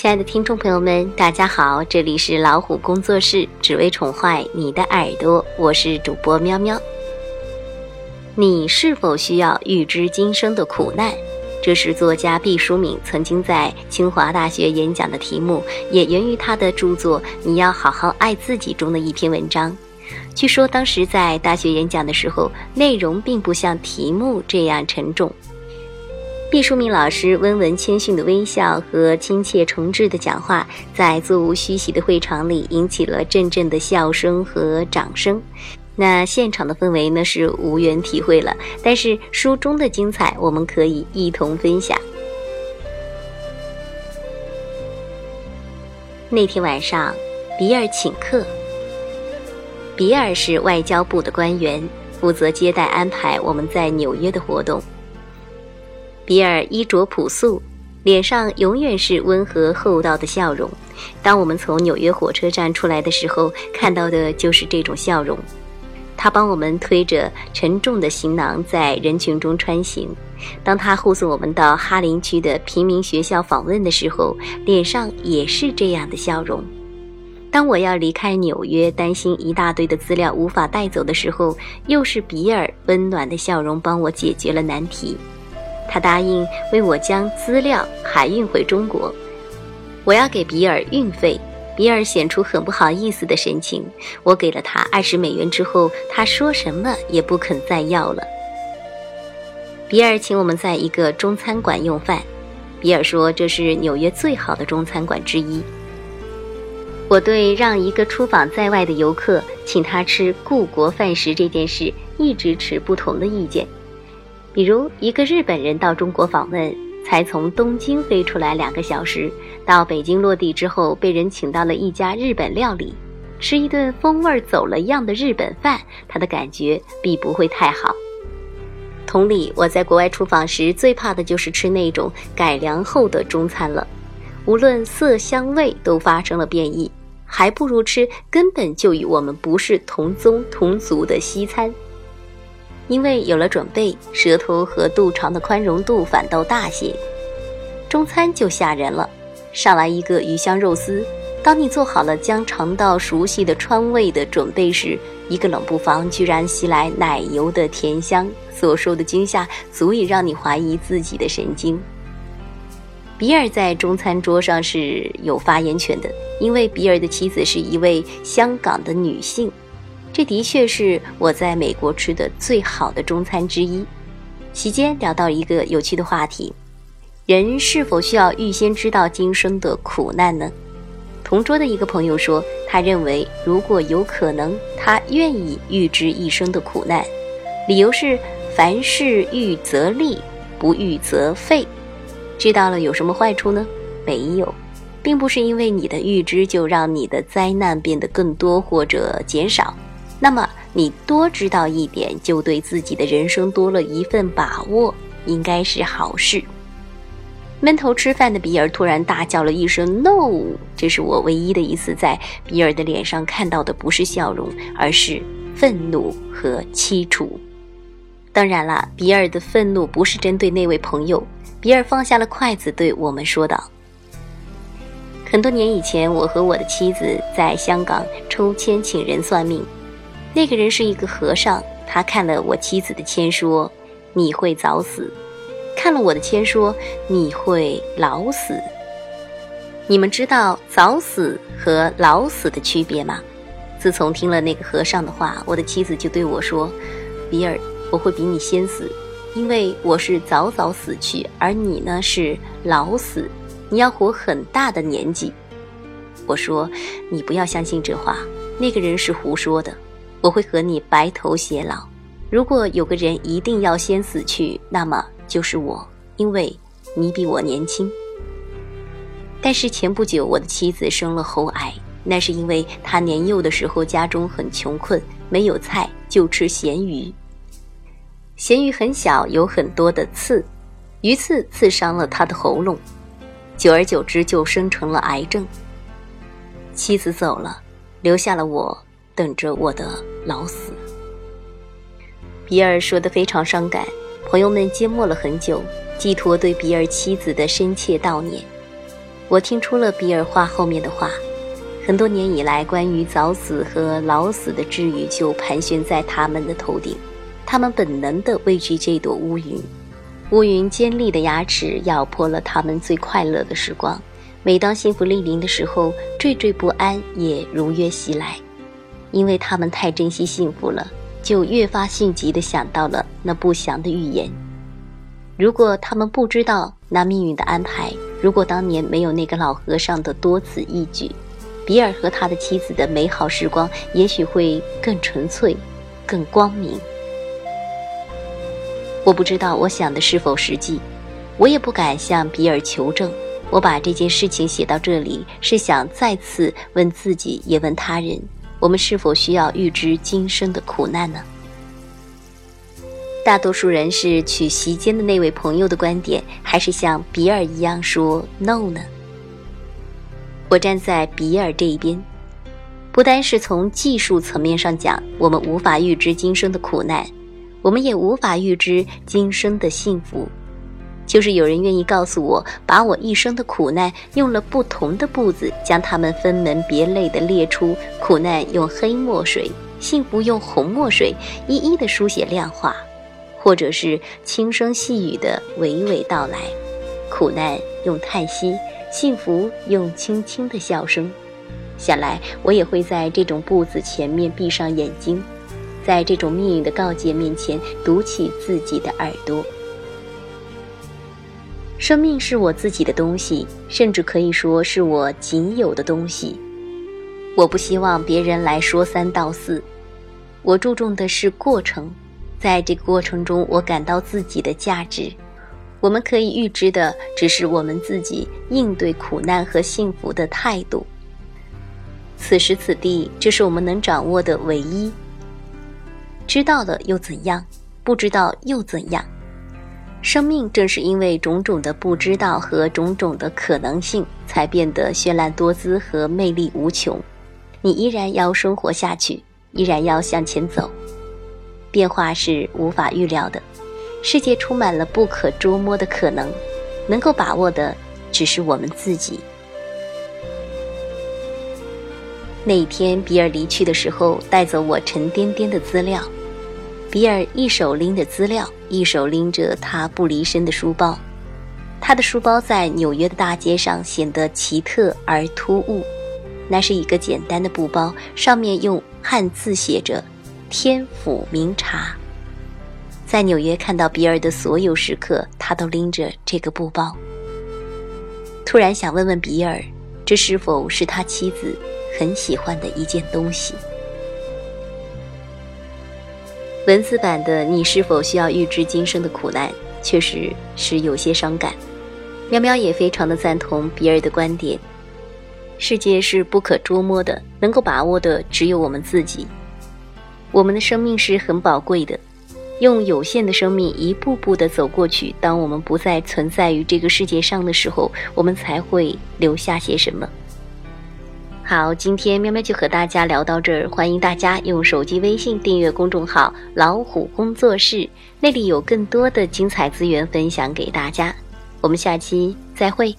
亲爱的听众朋友们，大家好，这里是老虎工作室，只为宠坏你的耳朵，我是主播喵喵。你是否需要预知今生的苦难？这是作家毕淑敏曾经在清华大学演讲的题目，也源于他的著作《你要好好爱自己》中的一篇文章。据说当时在大学演讲的时候，内容并不像题目这样沉重。毕淑敏老师温文谦逊的微笑和亲切诚挚的讲话，在座无虚席的会场里引起了阵阵的笑声和掌声。那现场的氛围呢是无缘体会了，但是书中的精彩我们可以一同分享。那天晚上，比尔请客。比尔是外交部的官员，负责接待安排我们在纽约的活动。比尔衣着朴素，脸上永远是温和厚道的笑容。当我们从纽约火车站出来的时候，看到的就是这种笑容。他帮我们推着沉重的行囊在人群中穿行。当他护送我们到哈林区的平民学校访问的时候，脸上也是这样的笑容。当我要离开纽约，担心一大堆的资料无法带走的时候，又是比尔温暖的笑容帮我解决了难题。他答应为我将资料海运回中国，我要给比尔运费。比尔显出很不好意思的神情。我给了他二十美元之后，他说什么也不肯再要了。比尔请我们在一个中餐馆用饭，比尔说这是纽约最好的中餐馆之一。我对让一个出访在外的游客请他吃故国饭食这件事一直持不同的意见。比如，一个日本人到中国访问，才从东京飞出来两个小时，到北京落地之后，被人请到了一家日本料理，吃一顿风味走了样的日本饭，他的感觉必不会太好。同理，我在国外出访时，最怕的就是吃那种改良后的中餐了，无论色香味都发生了变异。还不如吃根本就与我们不是同宗同族的西餐，因为有了准备，舌头和肚肠的宽容度反倒大些。中餐就吓人了，上来一个鱼香肉丝，当你做好了将尝到熟悉的川味的准备时，一个冷不防居然袭来奶油的甜香，所受的惊吓足以让你怀疑自己的神经。比尔在中餐桌上是有发言权的，因为比尔的妻子是一位香港的女性。这的确是我在美国吃的最好的中餐之一。席间聊到一个有趣的话题：人是否需要预先知道今生的苦难呢？同桌的一个朋友说，他认为如果有可能，他愿意预知一生的苦难，理由是凡事预则立，不预则废。知道了有什么坏处呢？没有，并不是因为你的预知就让你的灾难变得更多或者减少。那么你多知道一点，就对自己的人生多了一份把握，应该是好事。闷头吃饭的比尔突然大叫了一声 “no”，这是我唯一的一次在比尔的脸上看到的不是笑容，而是愤怒和凄楚。当然了，比尔的愤怒不是针对那位朋友。比尔放下了筷子，对我们说道：“很多年以前，我和我的妻子在香港抽签请人算命。那个人是一个和尚，他看了我妻子的签说：‘你会早死。’看了我的签说：‘你会老死。’你们知道早死和老死的区别吗？自从听了那个和尚的话，我的妻子就对我说：‘比尔，我会比你先死。’”因为我是早早死去，而你呢是老死，你要活很大的年纪。我说，你不要相信这话，那个人是胡说的。我会和你白头偕老。如果有个人一定要先死去，那么就是我，因为你比我年轻。但是前不久我的妻子生了喉癌，那是因为她年幼的时候家中很穷困，没有菜就吃咸鱼。咸鱼很小，有很多的刺，鱼刺刺伤了他的喉咙，久而久之就生成了癌症。妻子走了，留下了我等着我的老死。比尔说的非常伤感，朋友们缄默了很久，寄托对比尔妻子的深切悼念。我听出了比尔话后面的话。很多年以来，关于早死和老死的治愈就盘旋在他们的头顶，他们本能地畏惧这朵乌云。乌云尖利的牙齿咬破了他们最快乐的时光。每当幸福莅临的时候，惴惴不安也如约袭来，因为他们太珍惜幸福了，就越发性急地想到了那不祥的预言。如果他们不知道那命运的安排，如果当年没有那个老和尚的多此一举，比尔和他的妻子的美好时光也许会更纯粹、更光明。我不知道我想的是否实际，我也不敢向比尔求证。我把这件事情写到这里，是想再次问自己，也问他人：我们是否需要预知今生的苦难呢？大多数人是取席间的那位朋友的观点，还是像比尔一样说 “no” 呢？我站在比尔这一边，不单是从技术层面上讲，我们无法预知今生的苦难。我们也无法预知今生的幸福，就是有人愿意告诉我，把我一生的苦难用了不同的步子，将它们分门别类地列出：苦难用黑墨水，幸福用红墨水，一一的书写量化，或者是轻声细语的娓娓道来。苦难用叹息，幸福用轻轻的笑声。想来我也会在这种步子前面闭上眼睛。在这种命运的告诫面前，堵起自己的耳朵。生命是我自己的东西，甚至可以说是我仅有的东西。我不希望别人来说三道四。我注重的是过程，在这个过程中，我感到自己的价值。我们可以预知的，只是我们自己应对苦难和幸福的态度。此时此地，这是我们能掌握的唯一。知道了又怎样？不知道又怎样？生命正是因为种种的不知道和种种的可能性，才变得绚烂多姿和魅力无穷。你依然要生活下去，依然要向前走。变化是无法预料的，世界充满了不可捉摸的可能，能够把握的只是我们自己。那一天，比尔离去的时候，带走我沉甸甸的资料。比尔一手拎着资料，一手拎着他不离身的书包。他的书包在纽约的大街上显得奇特而突兀。那是一个简单的布包，上面用汉字写着“天府名茶”。在纽约看到比尔的所有时刻，他都拎着这个布包。突然想问问比尔，这是否是他妻子很喜欢的一件东西？文字版的你是否需要预知今生的苦难？确实是有些伤感。喵喵也非常的赞同比尔的观点。世界是不可捉摸的，能够把握的只有我们自己。我们的生命是很宝贵的，用有限的生命一步步的走过去。当我们不再存在于这个世界上的时候，我们才会留下些什么。好，今天喵喵就和大家聊到这儿。欢迎大家用手机微信订阅公众号“老虎工作室”，那里有更多的精彩资源分享给大家。我们下期再会。